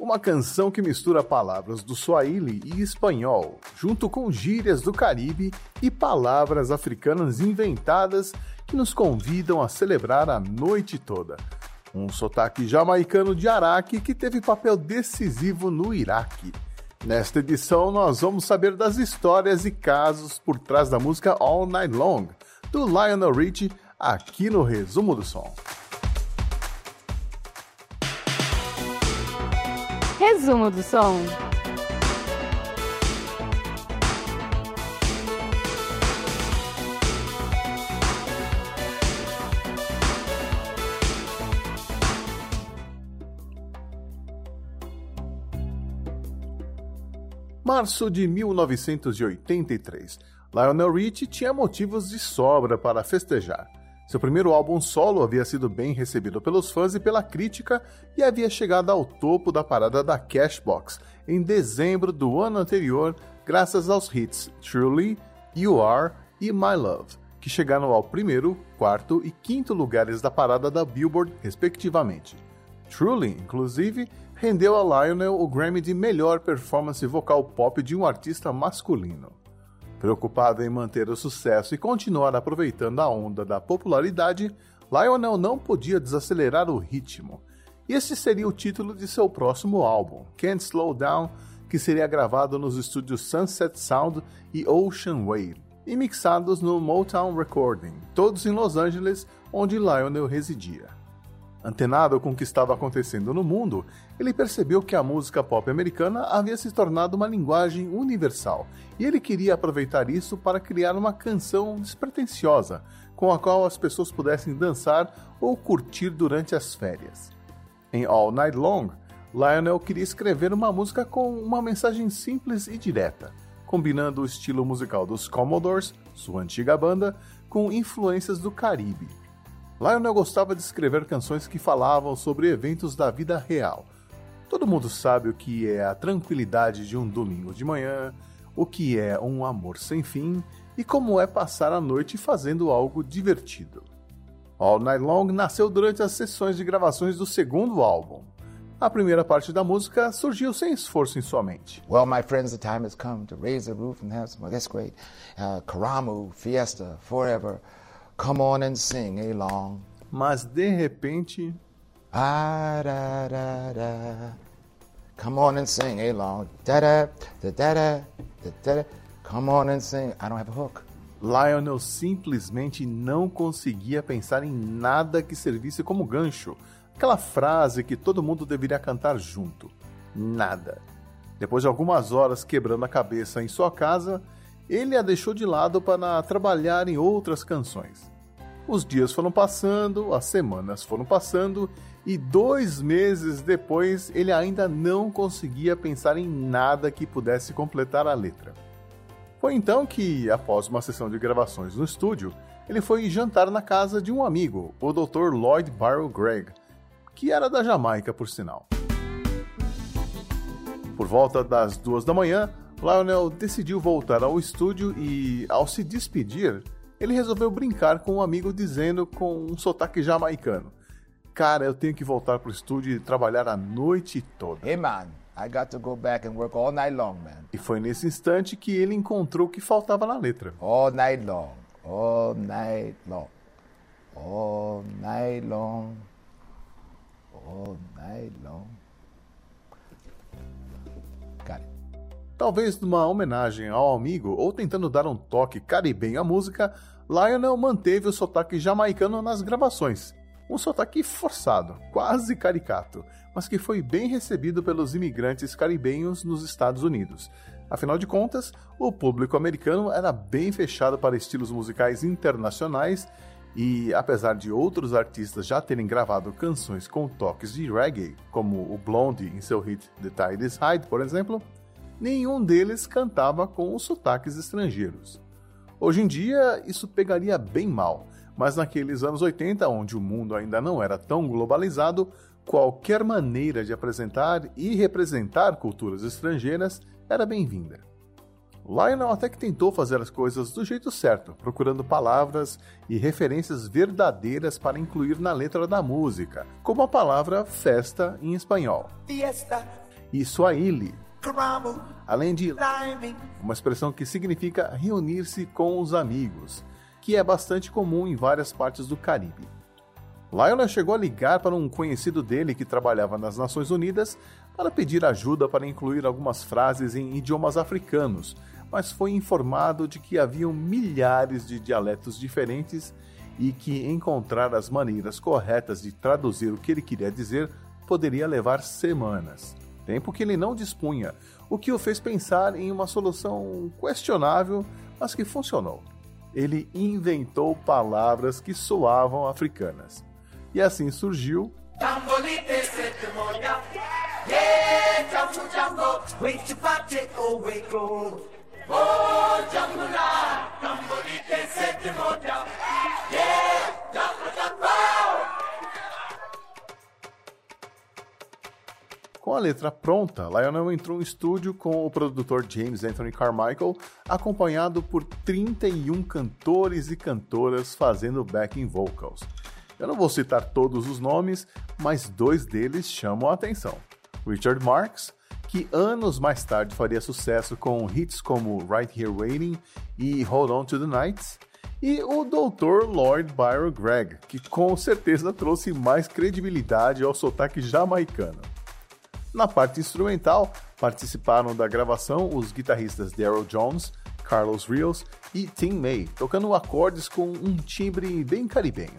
uma canção que mistura palavras do Swahili e espanhol, junto com gírias do Caribe e palavras africanas inventadas que nos convidam a celebrar a noite toda. Um sotaque jamaicano de Araque que teve papel decisivo no Iraque. Nesta edição, nós vamos saber das histórias e casos por trás da música All Night Long, do Lionel Richie, aqui no Resumo do Som. Resumo do Som. Março de 1983. Lionel Richie tinha motivos de sobra para festejar. Seu primeiro álbum solo havia sido bem recebido pelos fãs e pela crítica e havia chegado ao topo da parada da Cashbox em dezembro do ano anterior, graças aos hits Truly, You Are e My Love, que chegaram ao primeiro, quarto e quinto lugares da parada da Billboard, respectivamente. Truly, inclusive, rendeu a Lionel o Grammy de melhor performance vocal pop de um artista masculino. Preocupado em manter o sucesso e continuar aproveitando a onda da popularidade, Lionel não podia desacelerar o ritmo. Esse seria o título de seu próximo álbum, Can't Slow Down, que seria gravado nos estúdios Sunset Sound e Ocean Wave, e mixados no Motown Recording, todos em Los Angeles, onde Lionel residia. Antenado com o que estava acontecendo no mundo, ele percebeu que a música pop americana havia se tornado uma linguagem universal e ele queria aproveitar isso para criar uma canção despretensiosa com a qual as pessoas pudessem dançar ou curtir durante as férias. Em All Night Long, Lionel queria escrever uma música com uma mensagem simples e direta, combinando o estilo musical dos Commodores, sua antiga banda, com influências do Caribe. Lionel gostava de escrever canções que falavam sobre eventos da vida real. Todo mundo sabe o que é a tranquilidade de um domingo de manhã, o que é um amor sem fim e como é passar a noite fazendo algo divertido. All Night Long nasceu durante as sessões de gravações do segundo álbum. A primeira parte da música surgiu sem esforço em sua mente. Well, my friends, the time has come to raise the roof and have some. That's great. Uh, Karamu, Fiesta, Forever. Come on and sing along. Mas de repente. Ah, da, da, da. Come on and sing along. Da da da da da da da. Come on and sing. I don't have a hook. Lionel simplesmente não conseguia pensar em nada que servisse como gancho. Aquela frase que todo mundo deveria cantar junto. Nada. Depois de algumas horas quebrando a cabeça em sua casa, ele a deixou de lado para trabalhar em outras canções. Os dias foram passando, as semanas foram passando, e dois meses depois ele ainda não conseguia pensar em nada que pudesse completar a letra. Foi então que, após uma sessão de gravações no estúdio, ele foi jantar na casa de um amigo, o Dr. Lloyd Barrow Gregg, que era da Jamaica, por sinal. Por volta das duas da manhã, Lionel decidiu voltar ao estúdio e, ao se despedir, ele resolveu brincar com um amigo dizendo com um sotaque jamaicano: Cara, eu tenho que voltar pro estúdio e trabalhar a noite toda. Hey man, I got to go back and work all night long, man. E foi nesse instante que ele encontrou o que faltava na letra. All night long, all night long, all night long, all night long. Talvez numa homenagem ao amigo ou tentando dar um toque caribenho à música, Lionel manteve o sotaque jamaicano nas gravações. Um sotaque forçado, quase caricato, mas que foi bem recebido pelos imigrantes caribenhos nos Estados Unidos. Afinal de contas, o público americano era bem fechado para estilos musicais internacionais e, apesar de outros artistas já terem gravado canções com toques de reggae, como o Blondie em seu hit The Tide is High, por exemplo, nenhum deles cantava com os sotaques estrangeiros. Hoje em dia, isso pegaria bem mal, mas naqueles anos 80, onde o mundo ainda não era tão globalizado, qualquer maneira de apresentar e representar culturas estrangeiras era bem-vinda. Lionel até que tentou fazer as coisas do jeito certo, procurando palavras e referências verdadeiras para incluir na letra da música, como a palavra festa em espanhol. Fiesta e Swahili, além de uma expressão que significa reunir-se com os amigos, que é bastante comum em várias partes do Caribe. Lionel chegou a ligar para um conhecido dele que trabalhava nas Nações Unidas para pedir ajuda para incluir algumas frases em idiomas africanos, mas foi informado de que haviam milhares de dialetos diferentes e que encontrar as maneiras corretas de traduzir o que ele queria dizer poderia levar semanas, tempo que ele não dispunha, o que o fez pensar em uma solução questionável, mas que funcionou. Ele inventou palavras que soavam africanas. E assim surgiu. Letra pronta, Lionel entrou no estúdio com o produtor James Anthony Carmichael, acompanhado por 31 cantores e cantoras fazendo backing vocals. Eu não vou citar todos os nomes, mas dois deles chamam a atenção: Richard Marx, que anos mais tarde faria sucesso com hits como Right Here Waiting e Hold On to the Nights, e o Dr. Lloyd Byron Gregg, que com certeza trouxe mais credibilidade ao sotaque jamaicano. Na parte instrumental, participaram da gravação os guitarristas Daryl Jones, Carlos Rios e Tim May, tocando acordes com um timbre bem caribenho.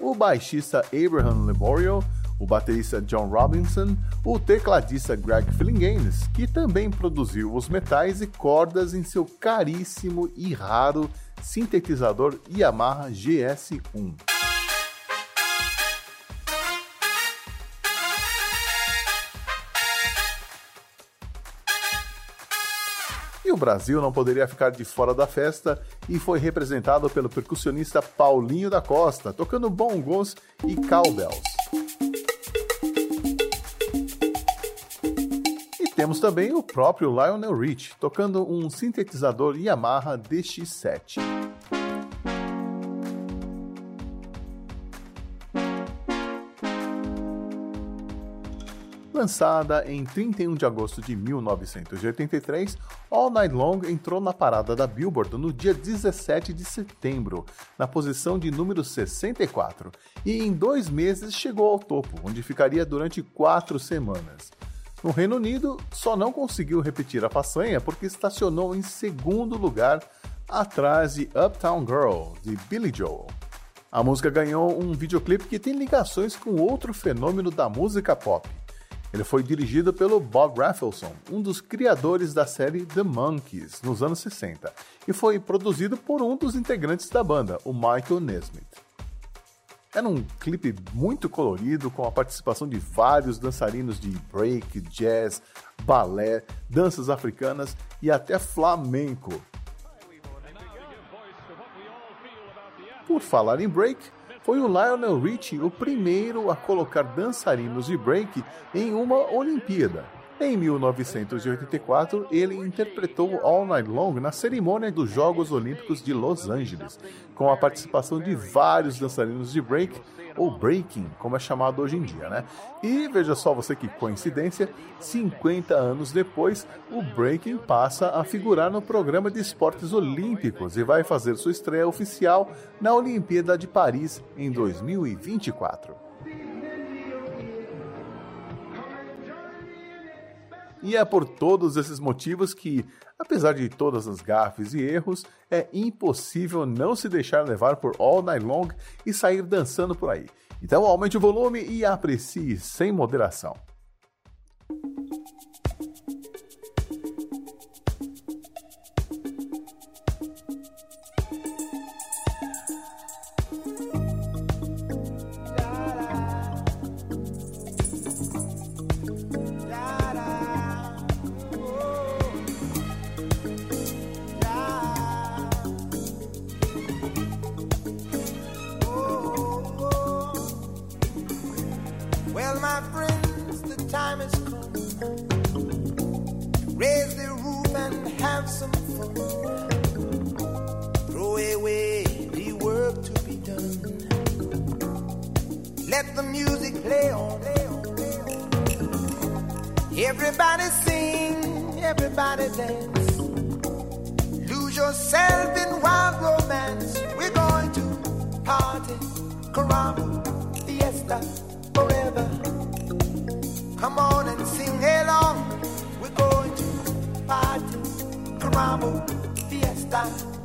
O baixista Abraham Leborio, o baterista John Robinson, o tecladista Greg Fillinganes, que também produziu os metais e cordas em seu caríssimo e raro sintetizador Yamaha GS1. O Brasil não poderia ficar de fora da festa e foi representado pelo percussionista Paulinho da Costa, tocando bongos e cowbells. E temos também o próprio Lionel Rich, tocando um sintetizador Yamaha DX7. Lançada em 31 de agosto de 1983, All Night Long entrou na parada da Billboard no dia 17 de setembro, na posição de número 64, e em dois meses chegou ao topo, onde ficaria durante quatro semanas. No Reino Unido, só não conseguiu repetir a façanha porque estacionou em segundo lugar, atrás de Uptown Girl, de Billy Joel. A música ganhou um videoclipe que tem ligações com outro fenômeno da música pop, ele foi dirigido pelo Bob Rafelson, um dos criadores da série The Monkees, nos anos 60, e foi produzido por um dos integrantes da banda, o Michael Nesmith. Era um clipe muito colorido, com a participação de vários dançarinos de break, jazz, balé, danças africanas e até flamenco. Por falar em break, foi o Lionel Richie o primeiro a colocar dançarinos de break em uma Olimpíada. Em 1984, ele interpretou All Night Long na cerimônia dos Jogos Olímpicos de Los Angeles, com a participação de vários dançarinos de break ou breaking, como é chamado hoje em dia, né? E veja só você que coincidência, 50 anos depois, o breaking passa a figurar no programa de esportes olímpicos e vai fazer sua estreia oficial na Olimpíada de Paris em 2024. E é por todos esses motivos que, apesar de todas as gafes e erros, é impossível não se deixar levar por All Night Long e sair dançando por aí. Então aumente o volume e aprecie sem moderação. estás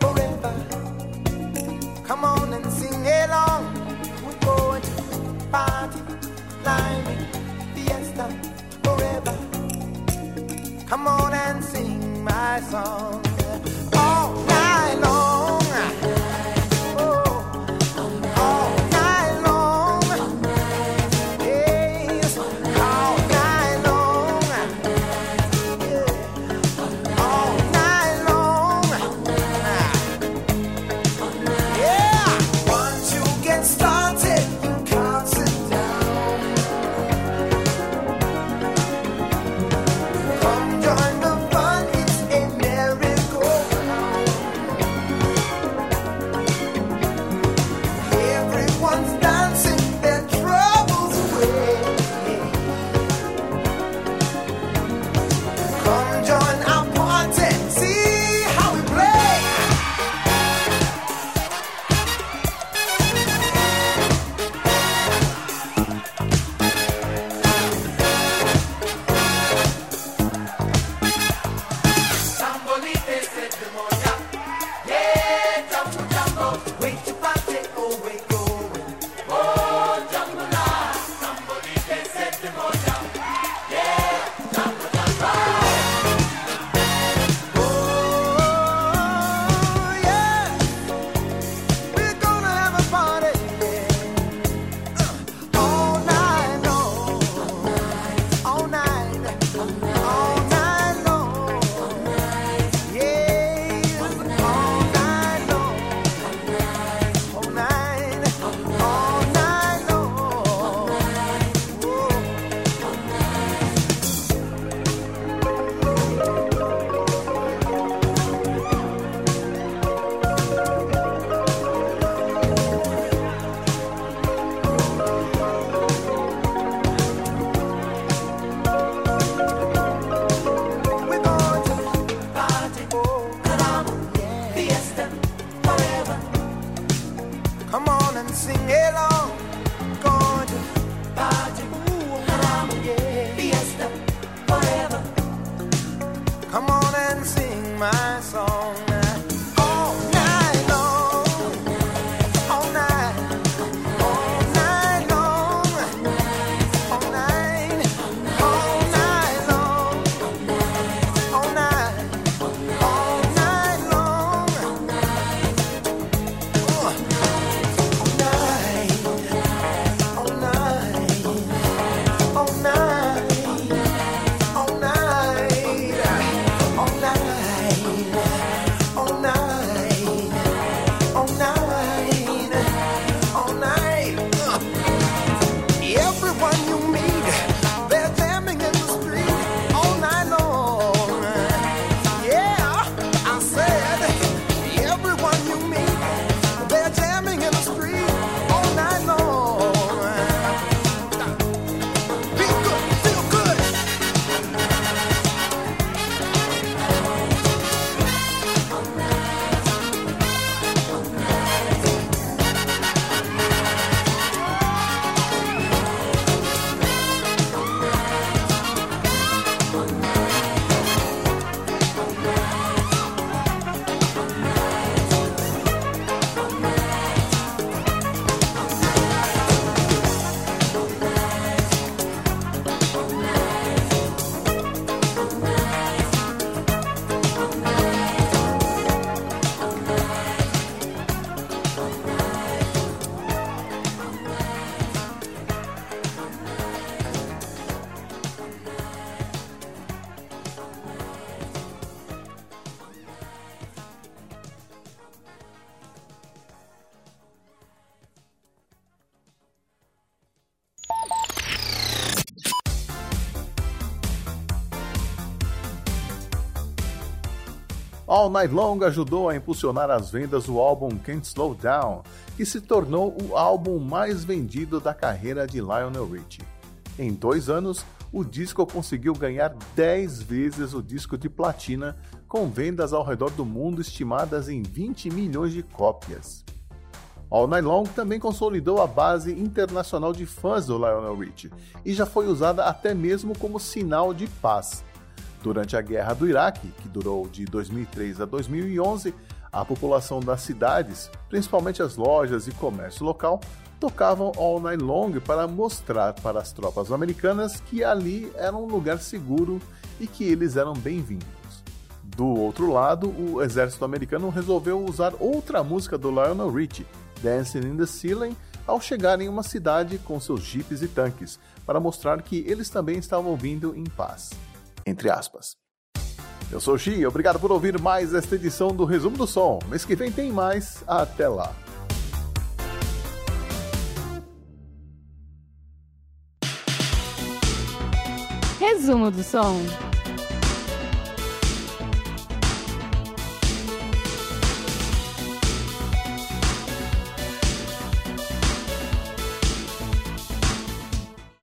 forever. Come on and sing along. We're going to party, fiesta forever. Come on and sing my song. All Night Long ajudou a impulsionar as vendas do álbum Can't Slow Down, que se tornou o álbum mais vendido da carreira de Lionel Richie. Em dois anos, o disco conseguiu ganhar 10 vezes o disco de platina, com vendas ao redor do mundo estimadas em 20 milhões de cópias. All Night Long também consolidou a base internacional de fãs do Lionel Richie e já foi usada até mesmo como sinal de paz. Durante a Guerra do Iraque, que durou de 2003 a 2011, a população das cidades, principalmente as lojas e comércio local, tocavam All Night Long para mostrar para as tropas americanas que ali era um lugar seguro e que eles eram bem-vindos. Do outro lado, o exército americano resolveu usar outra música do Lionel Richie, Dancing in the Ceiling, ao chegar em uma cidade com seus jipes e tanques, para mostrar que eles também estavam vindo em paz. Entre aspas. Eu sou o Xi, obrigado por ouvir mais esta edição do Resumo do Som. Mês que vem tem mais, até lá. Resumo do som.